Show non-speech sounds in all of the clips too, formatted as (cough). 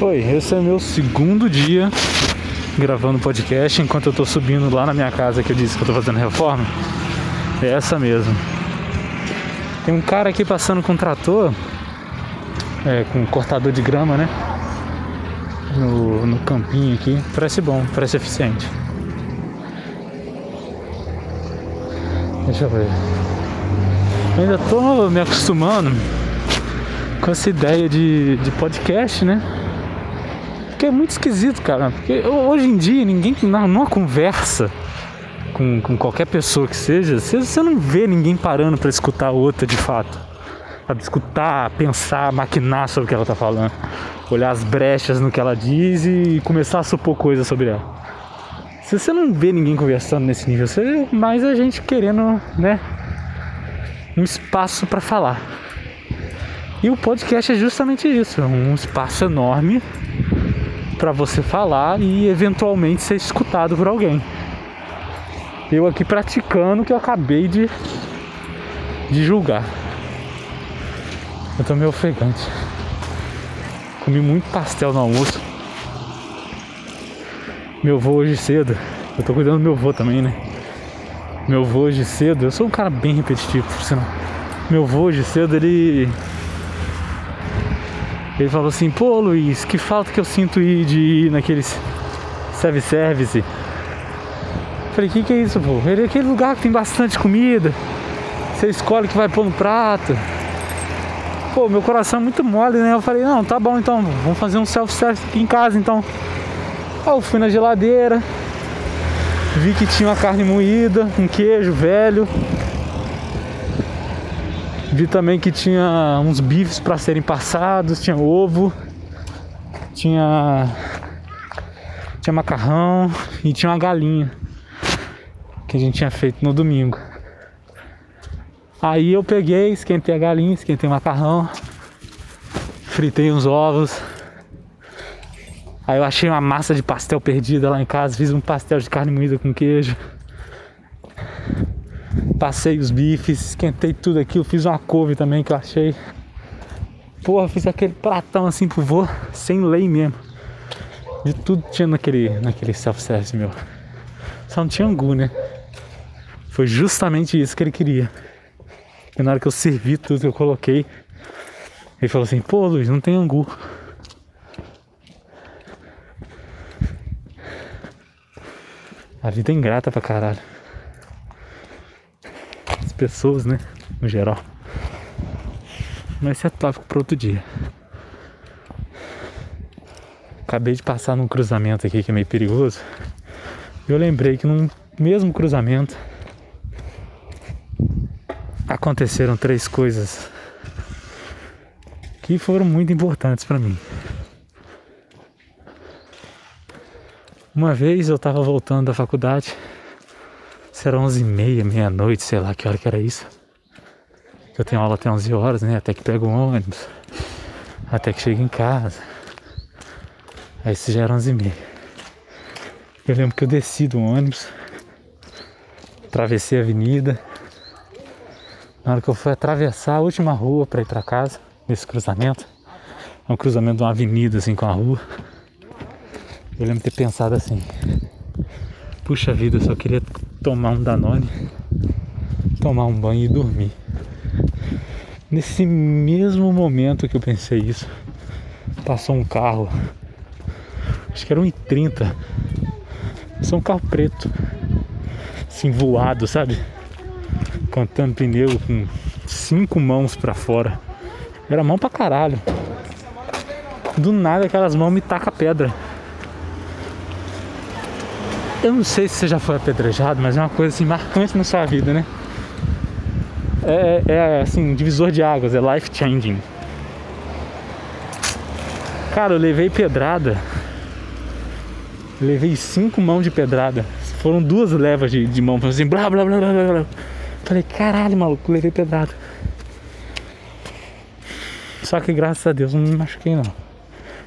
Oi, esse é meu segundo dia gravando podcast enquanto eu tô subindo lá na minha casa que eu disse que eu tô fazendo reforma. É essa mesmo. Tem um cara aqui passando com um trator, é, com um cortador de grama, né? No, no campinho aqui. Parece bom, parece eficiente. Deixa eu ver. Eu ainda tô me acostumando com essa ideia de, de podcast, né? Porque é muito esquisito, cara. Porque hoje em dia ninguém, numa conversa com, com qualquer pessoa que seja, você, não vê ninguém parando para escutar a outra de fato. Sabe, escutar, pensar, maquinar sobre o que ela tá falando. Olhar as brechas no que ela diz e começar a supor coisas sobre ela. Você não vê ninguém conversando nesse nível, você vê mais a gente querendo, né? Um espaço para falar. E o podcast é justamente isso, um espaço enorme para você falar e eventualmente ser escutado por alguém. Eu aqui praticando o que eu acabei de, de julgar. Eu tô meio ofegante. Comi muito pastel no almoço. Meu voo hoje cedo. Eu tô cuidando do meu voo também, né? Meu voo hoje cedo. Eu sou um cara bem repetitivo, por sinal. Meu voo hoje cedo, ele ele falou assim, pô Luiz, que falta que eu sinto ir de ir naqueles self-service. Falei, que que é isso, pô? Ele é aquele lugar que tem bastante comida. Você escolhe o que vai pôr no prato. Pô, meu coração é muito mole, né? Eu falei, não, tá bom então, vamos fazer um self-service aqui em casa então. Aí eu fui na geladeira, vi que tinha uma carne moída, um queijo velho, Vi também que tinha uns bifes para serem passados, tinha ovo, tinha tinha macarrão e tinha uma galinha que a gente tinha feito no domingo. Aí eu peguei, esquentei a galinha, esquentei o macarrão, fritei uns ovos. Aí eu achei uma massa de pastel perdida lá em casa, fiz um pastel de carne moída com queijo. Passei os bifes, esquentei tudo aqui. Eu fiz uma couve também que eu achei. Porra, fiz aquele pratão assim pro vô, sem lei mesmo. De tudo tinha naquele, naquele self-service meu. Só não tinha angu, né? Foi justamente isso que ele queria. E na hora que eu servi tudo que eu coloquei, ele falou assim: pô, Luiz, não tem angu. A vida é ingrata pra caralho pessoas, né? No geral. Mas isso é tópico para outro dia. Acabei de passar num cruzamento aqui que é meio perigoso. Eu lembrei que no mesmo cruzamento aconteceram três coisas que foram muito importantes para mim. Uma vez eu estava voltando da faculdade Será 11 e meia, meia-noite, sei lá que hora que era isso. Eu tenho aula até 11 horas, né? Até que pego o ônibus. Até que chego em casa. Aí isso já era 11 e meia. Eu lembro que eu desci do ônibus. Atravessei a avenida. Na hora que eu fui atravessar a última rua para ir para casa, nesse cruzamento. É um cruzamento de uma avenida assim com a rua. Eu lembro de ter pensado assim. Puxa vida, eu só queria tomar um Danone, tomar um banho e dormir. Nesse mesmo momento que eu pensei isso, passou um carro, acho que era um I30, passou um carro preto, assim voado, sabe? Cantando pneu com cinco mãos para fora. Era mão pra caralho. Do nada aquelas mãos me taca pedra. Eu não sei se você já foi apedrejado, mas é uma coisa assim marcante na sua vida, né? É, é, é assim, divisor de águas, é life changing. Cara, eu levei pedrada. Levei cinco mãos de pedrada. Foram duas levas de, de mão, assim, blá blá blá blá blá. Falei, caralho, maluco, levei pedrada. Só que graças a Deus não me machuquei não.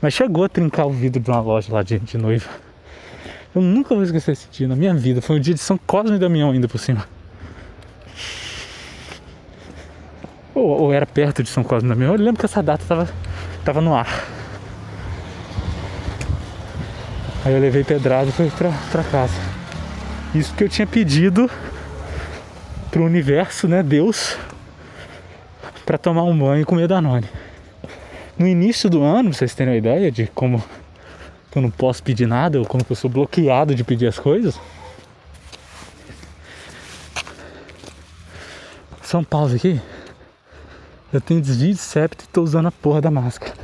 Mas chegou a trincar o vidro de uma loja lá de, de noiva. Eu nunca vou esquecer esse dia na minha vida. Foi um dia de São Cosme e Damião ainda por cima. Ou, ou, era perto de São Cosme e Damião. Eu lembro que essa data tava, tava no ar. Aí eu levei pedrada e fui pra, pra casa. Isso que eu tinha pedido pro universo, né, Deus, para tomar um banho e comer Danone. No início do ano, pra vocês terem uma ideia de como eu não posso pedir nada, ou como eu sou bloqueado de pedir as coisas. São Paulo aqui, eu tenho desvio de septo e tô usando a porra da máscara.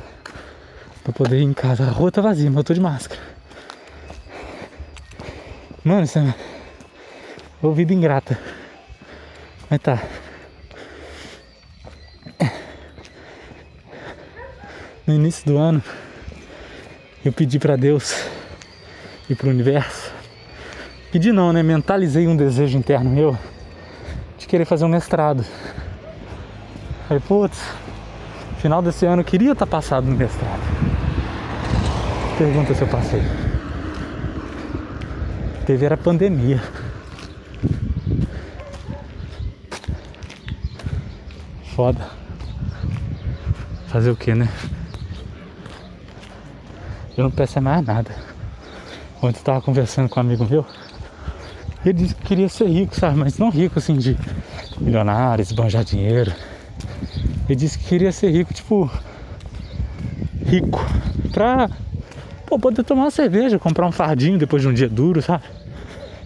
Pra poder ir em casa. A rua tá vazia, mas eu tô de máscara. Mano, isso é ouvido ingrata. Mas tá. No início do ano, eu pedi para Deus e para o universo. Pedi não, né? Mentalizei um desejo interno meu de querer fazer um mestrado. Aí, putz, final desse ano eu queria estar tá passado no mestrado. Pergunta se eu passei. Teve era pandemia. Foda. Fazer o que, né? Eu não peço mais nada. Ontem eu tava conversando com um amigo meu. Ele disse que queria ser rico, sabe? Mas não rico assim de milionário, esbanjar dinheiro. Ele disse que queria ser rico, tipo. Rico. Pra pô, poder tomar uma cerveja, comprar um fardinho depois de um dia duro, sabe?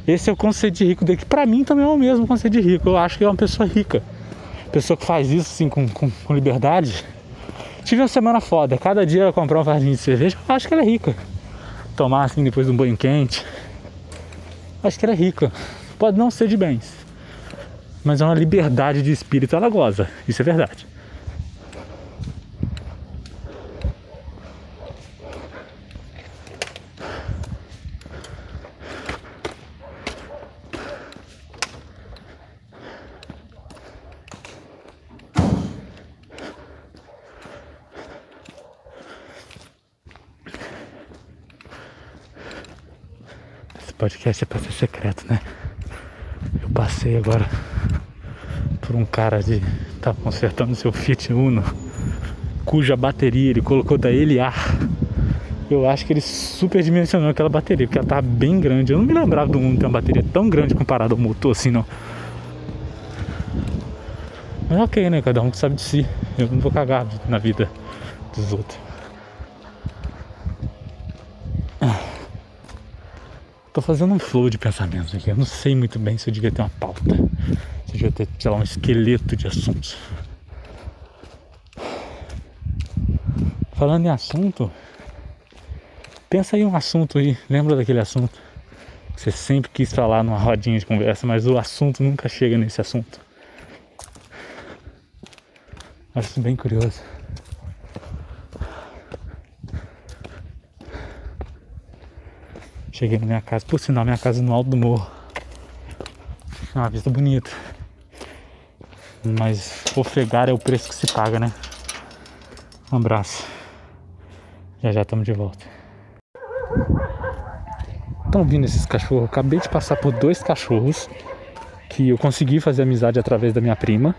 Esse é o conceito de rico dele, que pra mim também é o mesmo conceito de rico. Eu acho que é uma pessoa rica. Pessoa que faz isso assim com, com, com liberdade Tive uma semana foda. Cada dia eu comprar um fardinho de cerveja, acho que ela é rica. Tomar assim depois de um banho quente. Acho que ela é rica. Pode não ser de bens. Mas é uma liberdade de espírito, ela goza. Isso é verdade. Podcast é pra ser secreto, né? Eu passei agora por um cara de. tá consertando seu Fiat Uno, cuja bateria ele colocou da LA. Eu acho que ele superdimensionou aquela bateria, porque ela tava bem grande. Eu não me lembrava do Uno ter uma bateria tão grande comparado ao motor assim, não. Mas ok, né? Cada um que sabe de si. Eu não vou cagar na vida dos outros. Tô fazendo um flow de pensamentos aqui. Eu não sei muito bem se eu devia ter uma pauta. Se eu devia ter, sei lá, um esqueleto de assuntos. Falando em assunto, pensa aí um assunto aí. Lembra daquele assunto que você sempre quis falar numa rodinha de conversa, mas o assunto nunca chega nesse assunto. Acho bem curioso. Cheguei na minha casa, por sinal, minha casa no alto do morro. É uma vista bonita. Mas ofegar é o preço que se paga, né? Um abraço. Já já estamos de volta. Estão vindo esses cachorros? acabei de passar por dois cachorros que eu consegui fazer amizade através da minha prima.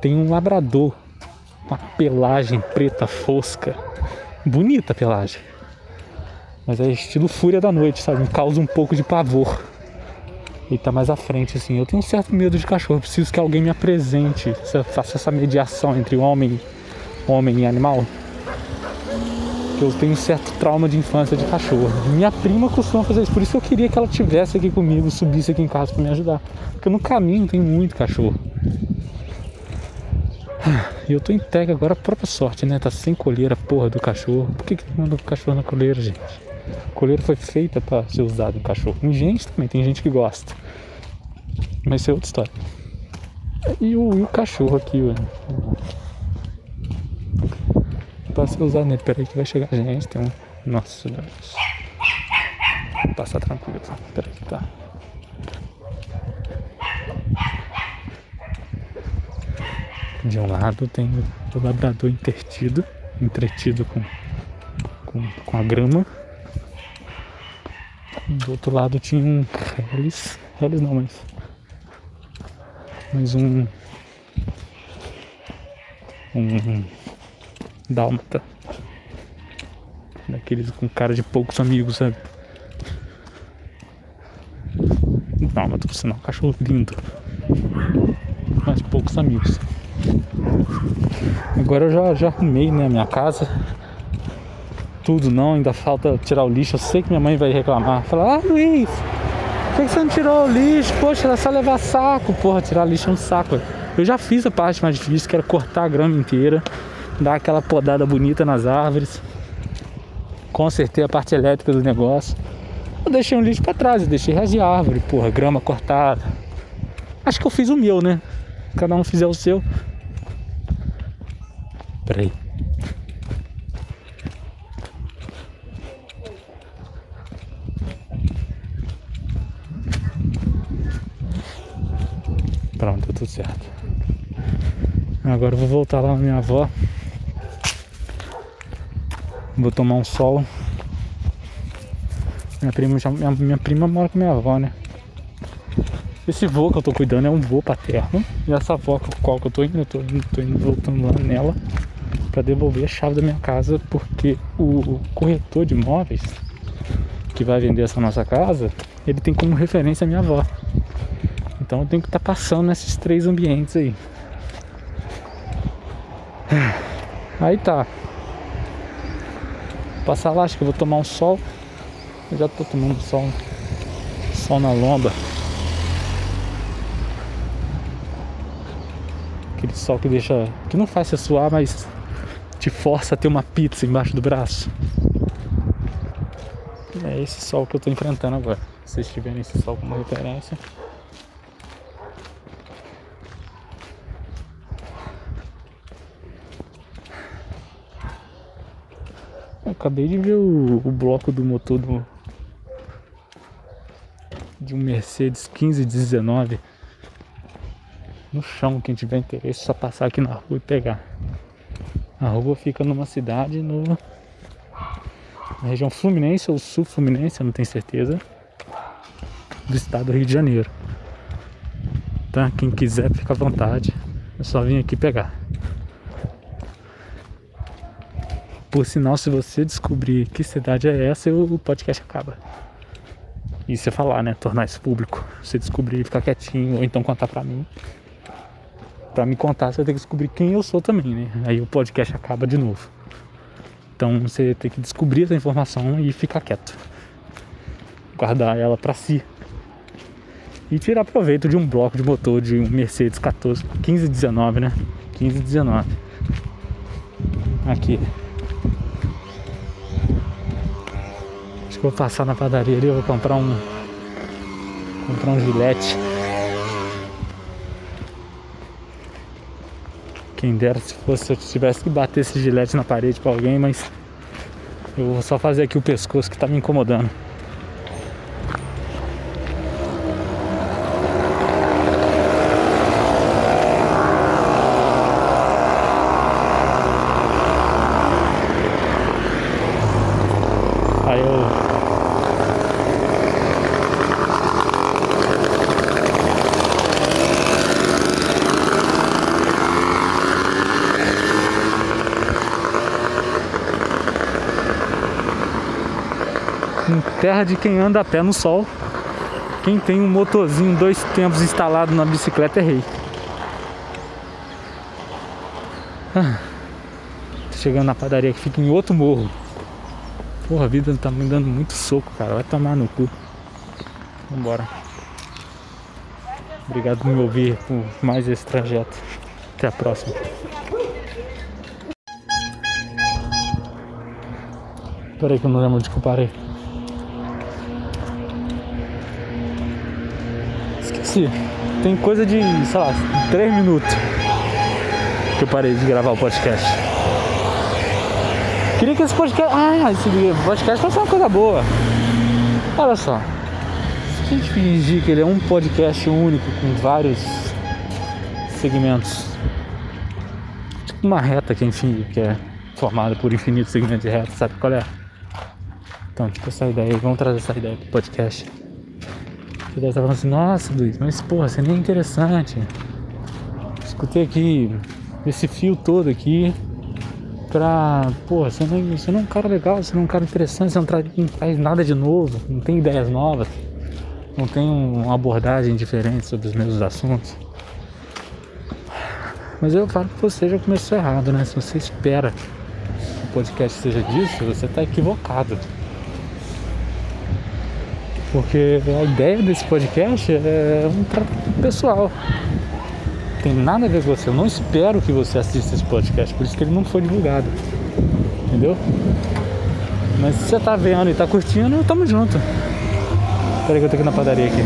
Tem um labrador, uma pelagem preta fosca. Bonita pelagem. Mas é estilo Fúria da Noite, sabe? Me causa um pouco de pavor. E tá mais à frente, assim. Eu tenho um certo medo de cachorro. Preciso que alguém me apresente, faça essa mediação entre homem, homem e animal. Eu tenho um certo trauma de infância de cachorro. Minha prima costuma fazer isso, por isso eu queria que ela tivesse aqui comigo, subisse aqui em casa para me ajudar. Porque no caminho tem muito cachorro. (sighs) E eu tô em tega agora, própria sorte, né? Tá sem colheira, porra do cachorro. Por que, que manda o cachorro na colheira, gente? Coleira foi feita para ser usado em cachorro. Tem gente também, tem gente que gosta. Mas isso é outra história. E o, e o cachorro aqui, velho. Pra ser usado nele. Peraí que vai chegar gente. Tem um. Nossa, Deus. Vou passar tranquilo. Peraí que tá. De um lado tem o labrador intertido, entretido com, com, com a grama. Do outro lado tinha um Hellis. Hellis não, mas. Mais um. Um. Dálmata. Daqueles com cara de poucos amigos, sabe? Mas por sinal, um cachorro lindo. Mas poucos amigos. Agora eu já, já arrumei, né, a minha casa. Tudo não, ainda falta tirar o lixo. Eu sei que minha mãe vai reclamar. Falar, ah Luiz, por que você não tirou o lixo? Poxa, era só levar saco. Porra, tirar lixo é um saco. Eu já fiz a parte mais difícil, que era cortar a grama inteira, dar aquela podada bonita nas árvores. Consertei a parte elétrica do negócio. Eu deixei um lixo pra trás, eu deixei resto árvore, porra, grama cortada. Acho que eu fiz o meu, né? Cada um fizer o seu. Peraí. Pronto, deu tudo certo. Agora vou voltar lá na minha avó. Vou tomar um sol. Minha prima, já, minha, minha prima mora com minha avó, né? Esse voo que eu tô cuidando é um voo paterno. E essa avó com qual que eu tô indo, eu tô, tô indo voltando lá nela para devolver a chave da minha casa, porque o corretor de imóveis que vai vender essa nossa casa, ele tem como referência a minha avó. Então eu tenho que estar tá passando nesses três ambientes aí. Aí tá. Passar lá, acho que eu vou tomar um sol. Eu já tô tomando sol. Sol na lomba. Aquele sol que deixa. que não faz você suar, mas te força a ter uma pizza embaixo do braço. É esse sol que eu tô enfrentando agora. Se vocês tiverem esse sol como referência. Acabei de ver o, o bloco do motor do, de um Mercedes 1519 no chão. Quem tiver interesse, só passar aqui na rua e pegar. A rua fica numa cidade no, na região Fluminense ou Sul Fluminense, eu não tenho certeza, do estado do Rio de Janeiro. Tá? Quem quiser, fica à vontade. É só vir aqui pegar. Por sinal, se você descobrir que cidade é essa, o podcast acaba. E você falar, né? Tornar isso público. Você descobrir, ficar quietinho, ou então contar pra mim. Pra me contar, você tem que descobrir quem eu sou também, né? Aí o podcast acaba de novo. Então você tem que descobrir essa informação e ficar quieto. Guardar ela pra si. E tirar proveito de um bloco de motor de um Mercedes 14, 1519, né? 1519. Aqui. Vou passar na padaria ali, eu vou comprar um. Comprar um gilete. Quem dera se fosse eu tivesse que bater esse gilete na parede pra alguém, mas eu vou só fazer aqui o pescoço que tá me incomodando. Terra de quem anda a pé no sol. Quem tem um motorzinho dois tempos instalado na bicicleta é rei. Ah, tô chegando na padaria que fica em outro morro. Porra, a vida tá me dando muito soco, cara. Vai tomar no cu. Vambora. Obrigado por me ouvir por mais esse trajeto. Até a próxima. Peraí que eu não lembro onde que eu parei. Tem coisa de, sei lá, 3 minutos que eu parei de gravar o podcast. Queria que esse podcast. Ah, esse podcast fosse uma coisa boa. Olha só. Se a gente fingir que ele é um podcast único com vários segmentos. Tipo uma reta que enfim, que é formada por infinitos segmentos de reta, sabe qual é? Então, tipo essa ideia, vamos trazer essa ideia pro podcast. Você deve estar falando assim, nossa Luiz, mas porra, você nem é interessante. Escutei aqui esse fio todo aqui. pra. Pô, você não, você não é um cara legal, você não é um cara interessante, você não, traz, não faz nada de novo, não tem ideias novas, não tem uma abordagem diferente sobre os mesmos assuntos. Mas eu falo que você já começou errado, né? Se você espera que o podcast seja disso, você está equivocado. Porque a ideia desse podcast é um tratamento pessoal. Tem nada a ver com você. Eu não espero que você assista esse podcast, por isso que ele não foi divulgado. Entendeu? Mas se você tá vendo e tá curtindo, tamo junto. Peraí que eu tô aqui na padaria aqui.